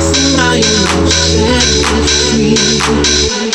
Somehow you set me free.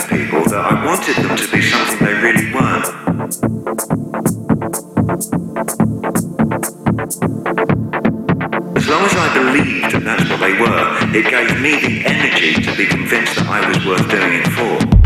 other people that I wanted them to be something they really weren't. As long as I believed and that's what they were, it gave me the energy to be convinced that I was worth doing it for.